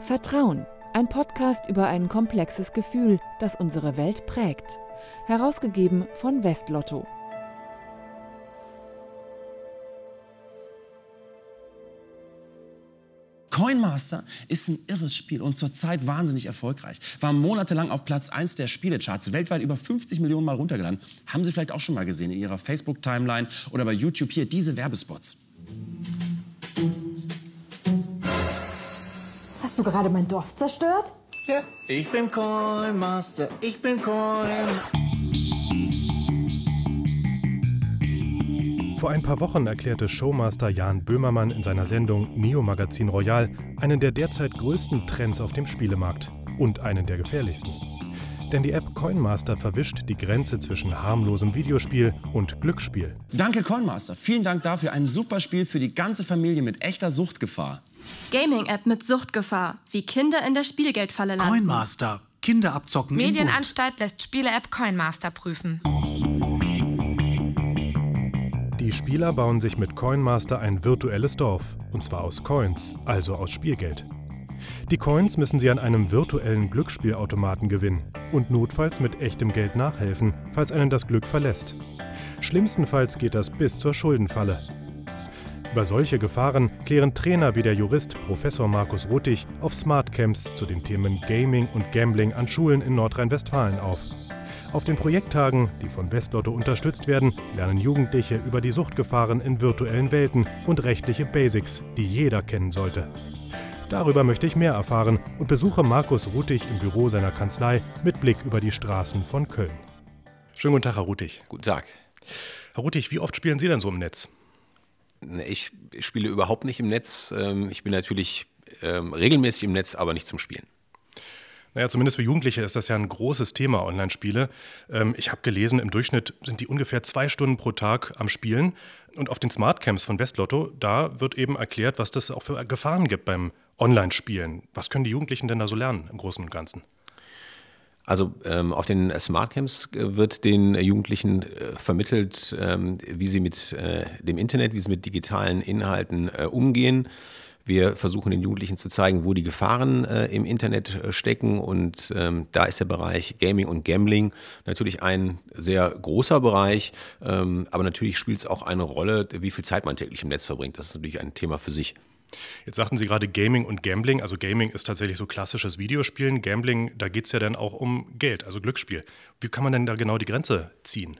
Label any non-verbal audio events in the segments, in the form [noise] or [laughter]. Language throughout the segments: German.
Vertrauen, ein Podcast über ein komplexes Gefühl, das unsere Welt prägt. Herausgegeben von Westlotto. Coinmaster ist ein irres Spiel und zurzeit wahnsinnig erfolgreich. War monatelang auf Platz 1 der Spielecharts, weltweit über 50 Millionen Mal runtergeladen. Haben Sie vielleicht auch schon mal gesehen in Ihrer Facebook-Timeline oder bei YouTube hier diese Werbespots. Hast du gerade mein Dorf zerstört? Ja, ich bin Coinmaster, ich bin Coin. Vor ein paar Wochen erklärte Showmaster Jan Böhmermann in seiner Sendung Neo Magazin Royal einen der derzeit größten Trends auf dem Spielemarkt und einen der gefährlichsten. Denn die App Coinmaster verwischt die Grenze zwischen harmlosem Videospiel und Glücksspiel. Danke Coinmaster, vielen Dank dafür. Ein super Spiel für die ganze Familie mit echter Suchtgefahr. Gaming-App mit Suchtgefahr, wie Kinder in der Spielgeldfalle landen. Coinmaster. Kinder abzocken. Medienanstalt lässt Spiele-App Coinmaster prüfen. Die Spieler bauen sich mit Coinmaster ein virtuelles Dorf, und zwar aus Coins, also aus Spielgeld. Die Coins müssen sie an einem virtuellen Glücksspielautomaten gewinnen und notfalls mit echtem Geld nachhelfen, falls einen das Glück verlässt. Schlimmstenfalls geht das bis zur Schuldenfalle. Über solche Gefahren klären Trainer wie der Jurist Professor Markus Ruttig auf Smartcamps zu den Themen Gaming und Gambling an Schulen in Nordrhein-Westfalen auf. Auf den Projekttagen, die von Westlotto unterstützt werden, lernen Jugendliche über die Suchtgefahren in virtuellen Welten und rechtliche Basics, die jeder kennen sollte. Darüber möchte ich mehr erfahren und besuche Markus Rutig im Büro seiner Kanzlei mit Blick über die Straßen von Köln. Schönen guten Tag, Herr Rutig. Guten Tag. Herr Rutig, wie oft spielen Sie denn so im Netz? Ich spiele überhaupt nicht im Netz. Ähm, Ich bin natürlich ähm, regelmäßig im Netz, aber nicht zum Spielen. Naja, zumindest für Jugendliche ist das ja ein großes Thema, Online-Spiele. Ähm, ich habe gelesen, im Durchschnitt sind die ungefähr zwei Stunden pro Tag am Spielen. Und auf den Smartcamps von Westlotto, da wird eben erklärt, was das auch für Gefahren gibt beim Online-Spielen. Was können die Jugendlichen denn da so lernen im Großen und Ganzen? Also ähm, auf den Smartcamps äh, wird den Jugendlichen äh, vermittelt, ähm, wie sie mit äh, dem Internet, wie sie mit digitalen Inhalten äh, umgehen. Wir versuchen den Jugendlichen zu zeigen, wo die Gefahren äh, im Internet äh, stecken. Und ähm, da ist der Bereich Gaming und Gambling natürlich ein sehr großer Bereich. Ähm, aber natürlich spielt es auch eine Rolle, wie viel Zeit man täglich im Netz verbringt. Das ist natürlich ein Thema für sich. Jetzt sagten Sie gerade Gaming und Gambling. Also Gaming ist tatsächlich so klassisches Videospielen. Gambling, da geht es ja dann auch um Geld, also Glücksspiel. Wie kann man denn da genau die Grenze ziehen?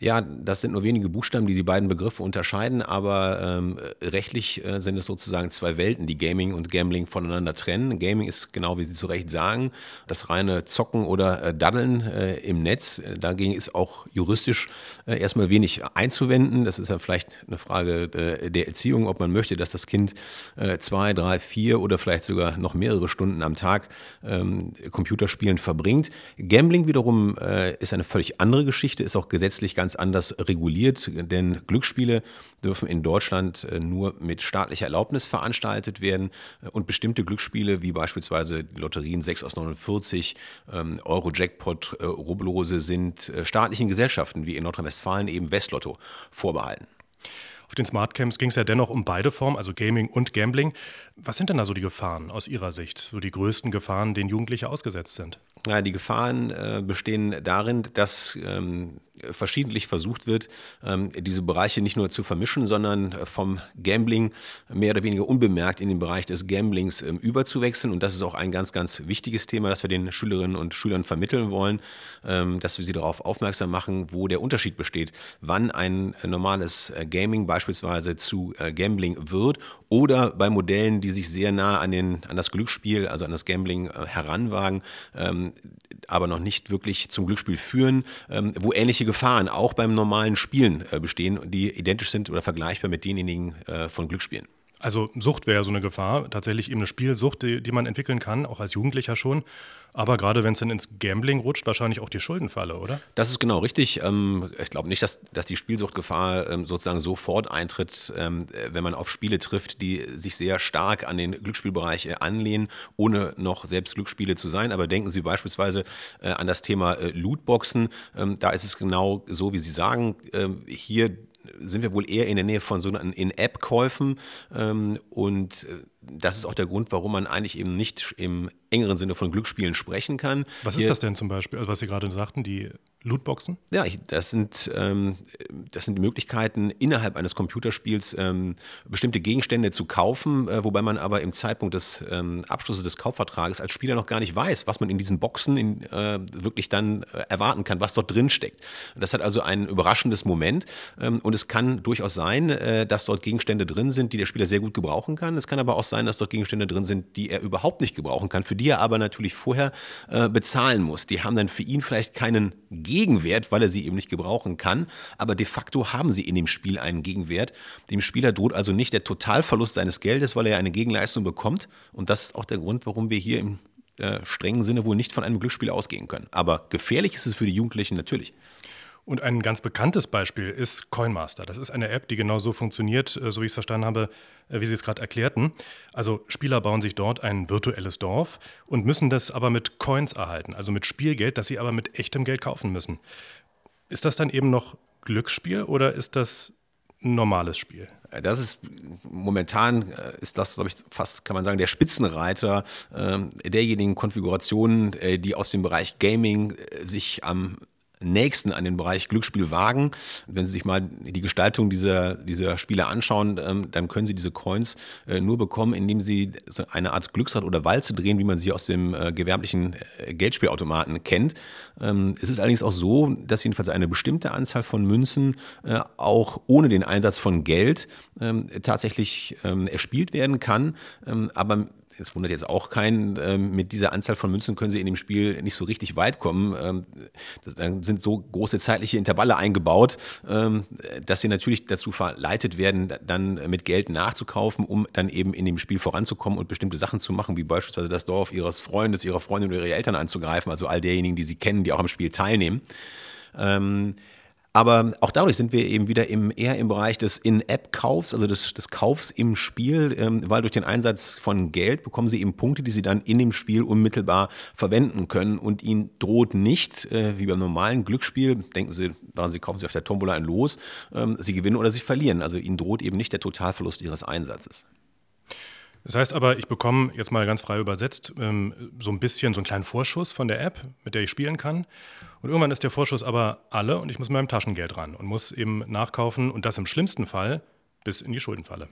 Ja, das sind nur wenige Buchstaben, die die beiden Begriffe unterscheiden, aber ähm, rechtlich äh, sind es sozusagen zwei Welten, die Gaming und Gambling voneinander trennen. Gaming ist genau wie Sie zu Recht sagen, das reine Zocken oder äh, Daddeln äh, im Netz. Dagegen ist auch juristisch äh, erstmal wenig einzuwenden. Das ist ja vielleicht eine Frage äh, der Erziehung, ob man möchte, dass das Kind äh, zwei, drei, vier oder vielleicht sogar noch mehrere Stunden am Tag ähm, Computerspielen verbringt. Gambling wiederum ist eine völlig andere Geschichte, ist auch gesetzlich ganz anders reguliert, denn Glücksspiele dürfen in Deutschland äh, nur mit staatlicher Erlaubnis veranstaltet werden äh, und bestimmte Glücksspiele wie beispielsweise Lotterien 6 aus 49, ähm, Euro-Jackpot, äh, Rubbellose sind staatlichen Gesellschaften wie in Nordrhein-Westfalen eben Westlotto vorbehalten. Auf den Smartcamps ging es ja dennoch um beide Formen, also Gaming und Gambling. Was sind denn da so die Gefahren aus Ihrer Sicht, so die größten Gefahren, denen Jugendliche ausgesetzt sind? Ja, die Gefahren äh, bestehen darin, dass ähm, verschiedentlich versucht wird, ähm, diese Bereiche nicht nur zu vermischen, sondern äh, vom Gambling mehr oder weniger unbemerkt in den Bereich des Gamblings ähm, überzuwechseln. Und das ist auch ein ganz, ganz wichtiges Thema, das wir den Schülerinnen und Schülern vermitteln wollen, ähm, dass wir sie darauf aufmerksam machen, wo der Unterschied besteht, wann ein äh, normales äh, Gaming beispielsweise zu Gambling wird oder bei Modellen, die sich sehr nah an, den, an das Glücksspiel, also an das Gambling heranwagen, aber noch nicht wirklich zum Glücksspiel führen, ähm, wo ähnliche Gefahren auch beim normalen Spielen äh, bestehen, die identisch sind oder vergleichbar mit denjenigen äh, von Glücksspielen. Also Sucht wäre ja so eine Gefahr, tatsächlich eben eine Spielsucht, die, die man entwickeln kann, auch als Jugendlicher schon. Aber gerade wenn es dann ins Gambling rutscht, wahrscheinlich auch die Schuldenfalle, oder? Das ist genau richtig. Ähm, Ich glaube nicht, dass, dass die Spielsuchtgefahr ähm, sozusagen sofort eintritt, ähm, wenn man auf Spiele trifft, die sich sehr stark an den Glücksspielbereich äh, anlehnen, ohne noch selbst Glücksspiele zu sein. Aber denken Sie beispielsweise äh, an das Thema äh, Lootboxen. Da ist es genau so, wie Sie sagen. Hier sind wir wohl eher in der Nähe von sogenannten In-App-Käufen. Ähm, und äh, das ist auch der Grund, warum man eigentlich eben nicht im engeren Sinne von Glücksspielen sprechen kann. Was ist das denn zum Beispiel, also was Sie gerade sagten, die Lootboxen? Ja, das sind, ähm, das sind die Möglichkeiten, innerhalb eines Computerspiels ähm, bestimmte Gegenstände zu kaufen, äh, wobei man aber im Zeitpunkt des ähm, Abschlusses des Kaufvertrages als Spieler noch gar nicht weiß, was man in diesen Boxen in, äh, wirklich dann äh, erwarten kann, was dort drin steckt. Das hat also ein überraschendes Moment ähm, und es kann durchaus sein, äh, dass dort Gegenstände drin sind, die der Spieler sehr gut gebrauchen kann. Es kann aber auch sein, dass dort Gegenstände drin sind, die er überhaupt nicht gebrauchen kann, für die er aber natürlich vorher äh, bezahlen muss. Die haben dann für ihn vielleicht keinen Gegenwert, weil er sie eben nicht gebrauchen kann, aber de facto haben sie in dem Spiel einen Gegenwert. Dem Spieler droht also nicht der Totalverlust seines Geldes, weil er eine Gegenleistung bekommt und das ist auch der Grund, warum wir hier im äh, strengen Sinne wohl nicht von einem Glücksspiel ausgehen können. Aber gefährlich ist es für die Jugendlichen natürlich. Und ein ganz bekanntes Beispiel ist Coinmaster. Das ist eine App, die genau so funktioniert, äh, so wie ich es verstanden habe, äh, wie Sie es gerade erklärten. Also Spieler bauen sich dort ein virtuelles Dorf und müssen das aber mit Coins erhalten, also mit Spielgeld, das sie aber mit echtem Geld kaufen müssen. Ist das dann eben noch Glücksspiel oder ist das ein normales Spiel? Das ist momentan äh, ist das, glaube ich, fast kann man sagen, der Spitzenreiter äh, derjenigen Konfigurationen, äh, die aus dem Bereich Gaming äh, sich am nächsten an den Bereich Glücksspiel wagen. Wenn Sie sich mal die Gestaltung dieser, dieser Spiele anschauen, ähm, dann können Sie diese Coins äh, nur bekommen, indem Sie eine Art Glücksrad oder Walze drehen, wie man sie aus dem äh, gewerblichen äh, Geldspielautomaten kennt. Ähm, es ist allerdings auch so, dass jedenfalls eine bestimmte Anzahl von Münzen auch ohne den Einsatz von Geld ähm, tatsächlich erspielt werden kann. Aber es wundert jetzt auch keinen, ähm, mit dieser Anzahl von Münzen können sie in dem Spiel nicht so richtig weit kommen. Ähm, das, dann sind so große zeitliche Intervalle eingebaut, ähm, dass sie natürlich dazu verleitet werden, dann mit Geld nachzukaufen, um dann eben in dem Spiel voranzukommen und bestimmte Sachen zu machen, wie beispielsweise das Dorf ihres Freundes, ihrer Freundin oder ihrer Eltern anzugreifen, also all derjenigen, die sie kennen, die auch am Spiel teilnehmen. Ähm, aber auch dadurch sind wir eben wieder im, eher im Bereich des In-App-Kaufs, also des, des Kaufs im Spiel, ähm, weil durch den Einsatz von Geld bekommen sie eben Punkte, die sie dann in dem Spiel unmittelbar verwenden können. Und ihnen droht nicht, äh, wie beim normalen Glücksspiel, denken Sie daran, Sie kaufen sich auf der Tombola ein Los, ähm, Sie gewinnen oder Sie verlieren. Also ihnen droht eben nicht der Totalverlust ihres Einsatzes. Das heißt aber, ich bekomme jetzt mal ganz frei übersetzt ähm, so ein bisschen so einen kleinen Vorschuss von der App, mit der ich spielen kann. Und irgendwann ist der Vorschuss aber alle und ich muss mit meinem Taschengeld ran und muss eben nachkaufen und das im schlimmsten Fall bis in die Schuldenfalle.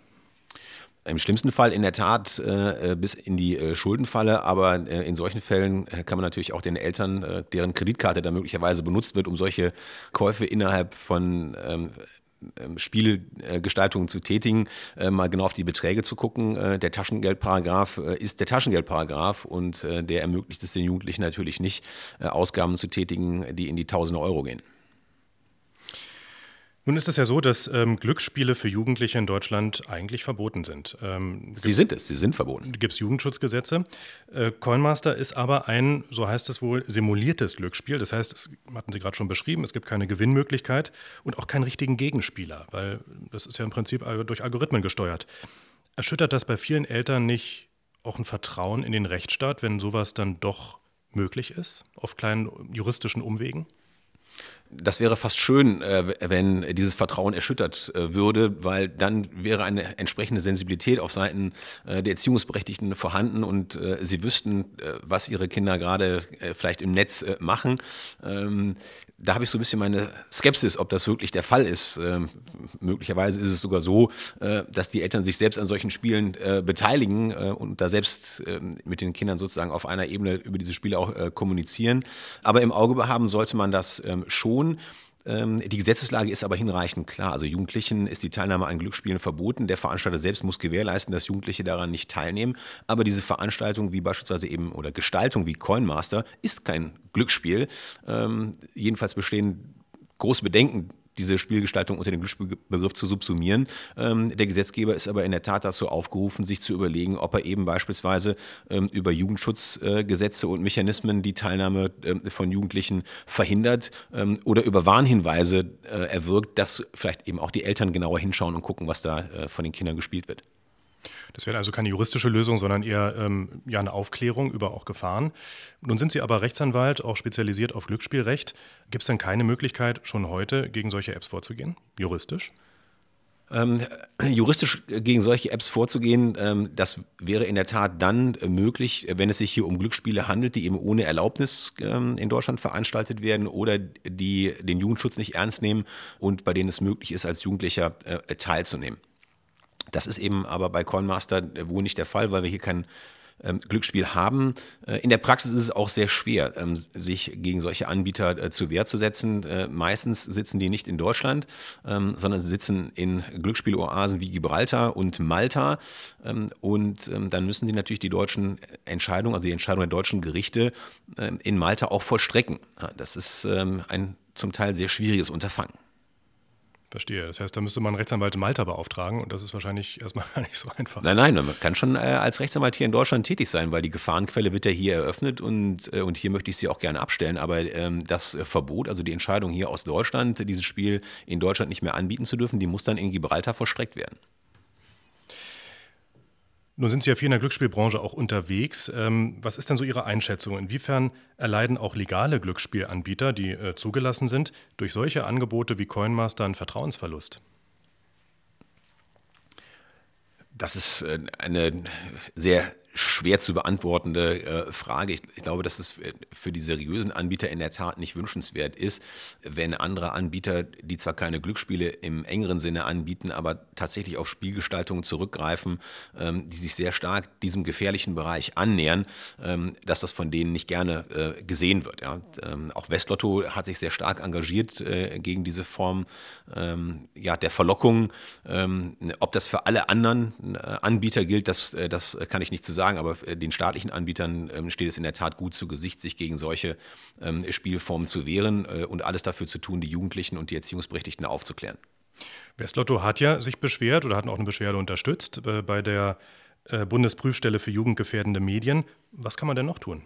Im schlimmsten Fall in der Tat äh, bis in die äh, Schuldenfalle, aber äh, in solchen Fällen äh, kann man natürlich auch den Eltern, äh, deren Kreditkarte da möglicherweise benutzt wird, um solche Käufe innerhalb von ähm, Spielgestaltungen zu tätigen, äh, mal genau auf die Beträge zu gucken. Äh, der Taschengeldparagraf äh, ist der Taschengeldparagraf und der ermöglicht es den Jugendlichen natürlich nicht, Ausgaben zu tätigen, die in die Tausende Euro gehen. Nun ist es ja so, dass ähm, Glücksspiele für Jugendliche in Deutschland eigentlich verboten sind. Ähm, sie sind es, sie sind verboten. Gibt es Jugendschutzgesetze. Äh, Coinmaster ist aber ein, so heißt es wohl, simuliertes Glücksspiel. Das heißt, es hatten Sie gerade schon beschrieben, es gibt keine Gewinnmöglichkeit und auch keinen richtigen Gegenspieler, weil das ist ja im Prinzip durch Algorithmen gesteuert. Erschüttert das bei vielen Eltern nicht auch ein Vertrauen in den Rechtsstaat, wenn sowas dann doch möglich ist, auf kleinen juristischen Umwegen? Das wäre fast schön, äh, wenn dieses Vertrauen erschüttert äh, würde, weil dann wäre eine entsprechende Sensibilität auf Seiten äh, der Erziehungsberechtigten vorhanden und sie wüssten, was ihre Kinder gerade vielleicht im Netz machen. Ähm, da habe ich so ein bisschen meine Skepsis, ob das wirklich der Fall ist. Ähm, möglicherweise ist es sogar so, dass die Eltern sich selbst an solchen Spielen beteiligen und da selbst ähm, mit den Kindern sozusagen auf einer Ebene über diese Spiele auch kommunizieren. Aber im Auge behaben sollte man das schon tun. Ähm, die Gesetzeslage ist aber hinreichend klar. Also Jugendlichen ist die Teilnahme an Glücksspielen verboten. Der Veranstalter selbst muss gewährleisten, dass Jugendliche daran nicht teilnehmen. Aber diese Veranstaltung wie beispielsweise eben oder Gestaltung wie Coinmaster ist kein Glücksspiel. Ähm, jedenfalls bestehen große Bedenken diese Spielgestaltung unter den Glücksspielbegriff zu subsumieren. Ähm, der Gesetzgeber ist aber in der Tat dazu aufgerufen, sich zu überlegen, ob er eben beispielsweise ähm, über Jugendschutzgesetze und Mechanismen die Teilnahme ähm, von Jugendlichen verhindert ähm, oder über Warnhinweise äh, erwirkt, dass vielleicht eben auch die Eltern genauer hinschauen und gucken, was da äh, von den Kindern gespielt wird. Das wäre also keine juristische Lösung, sondern eher ähm, ja, eine Aufklärung über auch Gefahren. Nun sind Sie aber Rechtsanwalt, auch spezialisiert auf Glücksspielrecht. Gibt es denn keine Möglichkeit, schon heute gegen solche Apps vorzugehen, juristisch? Ähm, juristisch gegen solche Apps vorzugehen, ähm, das wäre in der Tat dann möglich, wenn es sich hier um Glücksspiele handelt, die eben ohne Erlaubnis ähm, in Deutschland veranstaltet werden oder die den Jugendschutz nicht ernst nehmen und bei denen es möglich ist, als Jugendlicher äh, teilzunehmen. Das ist eben aber bei Coinmaster wohl nicht der Fall, weil wir hier kein ähm, Glücksspiel haben. Äh, in der Praxis ist es auch sehr schwer, ähm, sich gegen solche Anbieter äh, zur Wehr zu setzen. Äh, meistens sitzen die nicht in Deutschland, ähm, sondern sie sitzen in Glücksspieloasen wie Gibraltar und Malta. Und dann müssen sie natürlich die deutschen Entscheidungen, also die Entscheidungen der deutschen Gerichte in Malta auch vollstrecken. Das ist ein zum Teil sehr schwieriges Unterfangen. Verstehe. Das heißt, da müsste man einen Rechtsanwalt in Malta beauftragen und das ist wahrscheinlich [laughs] erstmal gar nicht so einfach. Nein, nein, man kann schon äh, als Rechtsanwalt hier in Deutschland tätig sein, weil die Gefahrenquelle wird ja hier eröffnet und, äh, und hier möchte ich sie auch gerne abstellen. Aber ähm, das Verbot, also die Entscheidung hier aus Deutschland, dieses Spiel in Deutschland nicht mehr anbieten zu dürfen, die muss dann in Gibraltar vollstreckt werden. Nun sind Sie ja viel in der Glücksspielbranche auch unterwegs. Ähm, was ist denn so Ihre Einschätzung? Inwiefern erleiden auch legale Glücksspielanbieter, die äh, zugelassen sind, durch solche Angebote wie Coinmaster einen Vertrauensverlust? Das ist äh, eine sehr schwer zu beantwortende äh, Frage. Ich, ich, glaube, dass es für die seriösen Anbieter in der Tat nicht wünschenswert ist, wenn andere Anbieter, die zwar keine Glücksspiele im engeren Sinne anbieten, aber tatsächlich auf Spielgestaltungen zurückgreifen, ähm, die sich sehr stark diesem gefährlichen Bereich annähern, ähm, dass das von denen nicht gerne äh, gesehen wird. Ja. Ähm, auch Westlotto hat sich sehr stark engagiert äh, gegen diese Form ähm, ja, der Verlockung. Ähm, ob das für alle anderen äh, Anbieter gilt, das, äh, das kann ich nicht zu sagen sagen, aber äh, den staatlichen Anbietern ähm, steht es in der Tat gut zu Gesicht, sich gegen solche ähm, Spielformen zu wehren äh, und alles dafür zu tun, die Jugendlichen und die Erziehungsberechtigten aufzuklären. Westlotto hat ja sich beschwert oder hat auch eine Beschwerde unterstützt äh, bei der Bundesprüfstelle für jugendgefährdende Medien. Was kann man denn noch tun?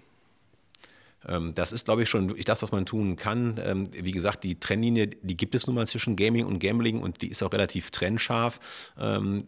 Ähm, das ist, glaube ich, schon das, was man tun kann. Wie gesagt, die Trennlinie, die gibt es nun mal zwischen Gaming und Gambling und die ist auch relativ trennscharf.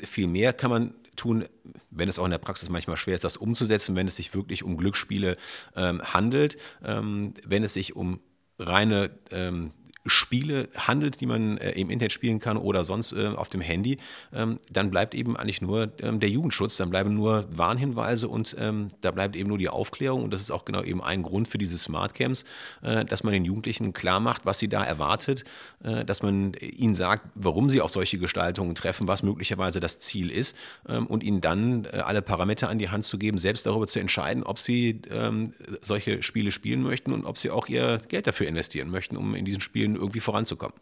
Viel mehr kann man tun, wenn es auch in der Praxis manchmal schwer ist, das umzusetzen, wenn es sich wirklich um Glücksspiele ähm, handelt, ähm, wenn es sich um reine ähm, Spiele handelt, die man äh, im Internet spielen kann oder sonst äh, auf dem Handy, ähm, dann bleibt eben eigentlich nur ähm, der Jugendschutz, dann bleiben nur Warnhinweise und ähm, da bleibt eben nur die Aufklärung. Und das ist auch genau eben ein Grund für diese Smartcams, äh, dass man den Jugendlichen klar macht, was sie da erwartet, äh, dass man ihnen sagt, warum sie auf solche Gestaltungen treffen, was möglicherweise das Ziel ist ähm, und ihnen dann äh, alle Parameter an die Hand zu geben, selbst darüber zu entscheiden, ob sie ähm, solche Spiele spielen möchten und ob sie auch ihr Geld dafür investieren möchten, um in diesen Spielen irgendwie voranzukommen.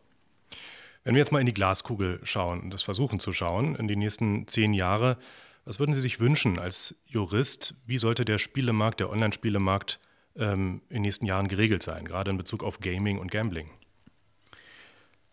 Wenn wir jetzt mal in die Glaskugel schauen und das versuchen zu schauen, in die nächsten zehn Jahre, was würden Sie sich wünschen als Jurist? Wie sollte der Spielemarkt, der Online-Spielemarkt ähm, in den nächsten Jahren geregelt sein, gerade in Bezug auf Gaming und Gambling?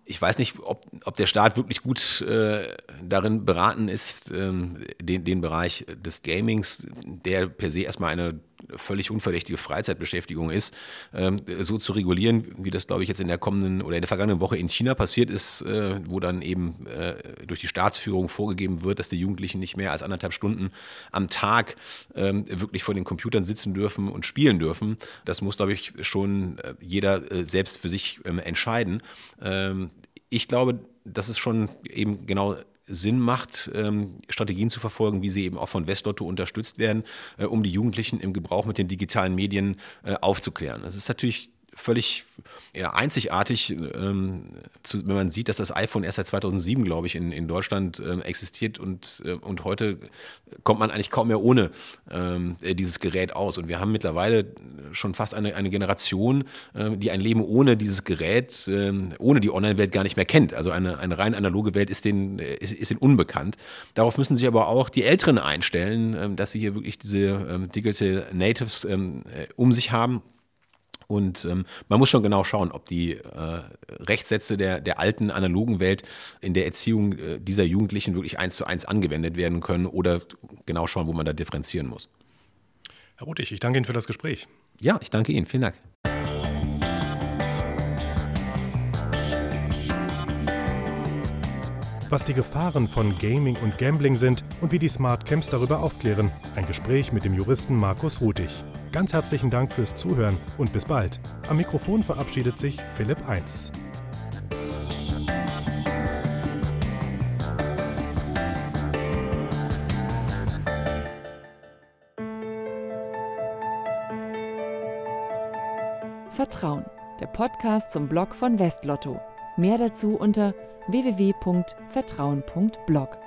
Ich weiß nicht, ob, ob der Staat wirklich gut äh, darin beraten ist, ähm, den, den Bereich des Gamings, der per se erstmal eine völlig unverdächtige Freizeitbeschäftigung ist, ähm, so zu regulieren, wie das, glaube ich, jetzt in der kommenden oder in der vergangenen Woche in China passiert ist, äh, wo dann eben äh, durch die Staatsführung vorgegeben wird, dass die Jugendlichen nicht mehr als anderthalb Stunden am Tag ähm, wirklich vor den Computern sitzen dürfen und spielen dürfen. Das muss, glaube ich, schon äh, jeder äh, selbst für sich ähm, entscheiden. Ich glaube, das ist schon eben genau Sinn macht, ähm, Strategien zu verfolgen, wie sie eben auch von Westlotto unterstützt werden, äh, um die Jugendlichen im Gebrauch mit den digitalen Medien äh, aufzuklären. Das ist natürlich völlig ja, einzigartig, ähm, zu, wenn man sieht, dass das iPhone erst seit 2007, glaube ich, in, in Deutschland ähm, existiert und, äh, und heute kommt man eigentlich kaum mehr ohne ähm, dieses Gerät aus. Und wir haben mittlerweile schon fast eine, eine Generation, äh, die ein Leben ohne dieses Gerät, äh, ohne die Online-Welt gar nicht mehr kennt. Also eine, eine rein analoge Welt ist denen, ist, ist denen unbekannt. Darauf müssen sich aber auch die Älteren einstellen, ähm, dass sie hier wirklich diese ähm, Digital Natives ähm, äh, um sich haben und ähm, man muss schon genau schauen, ob die äh, Rechtssätze der, der alten analogen Welt in der Erziehung äh, dieser Jugendlichen wirklich eins zu eins angewendet werden können oder genau schauen, wo man da differenzieren muss. Herr Rutig, ich danke Ihnen für das Gespräch. Ja, ich danke Ihnen. Vielen Dank. was die Gefahren von Gaming und Gambling sind und wie die Smart Camps darüber aufklären. Ein Gespräch mit dem Juristen Markus Rutig. Ganz herzlichen Dank fürs Zuhören und bis bald. Am Mikrofon verabschiedet sich Philipp 1. Vertrauen, der Podcast zum Blog von Westlotto. Mehr dazu unter www.vertrauen.blog.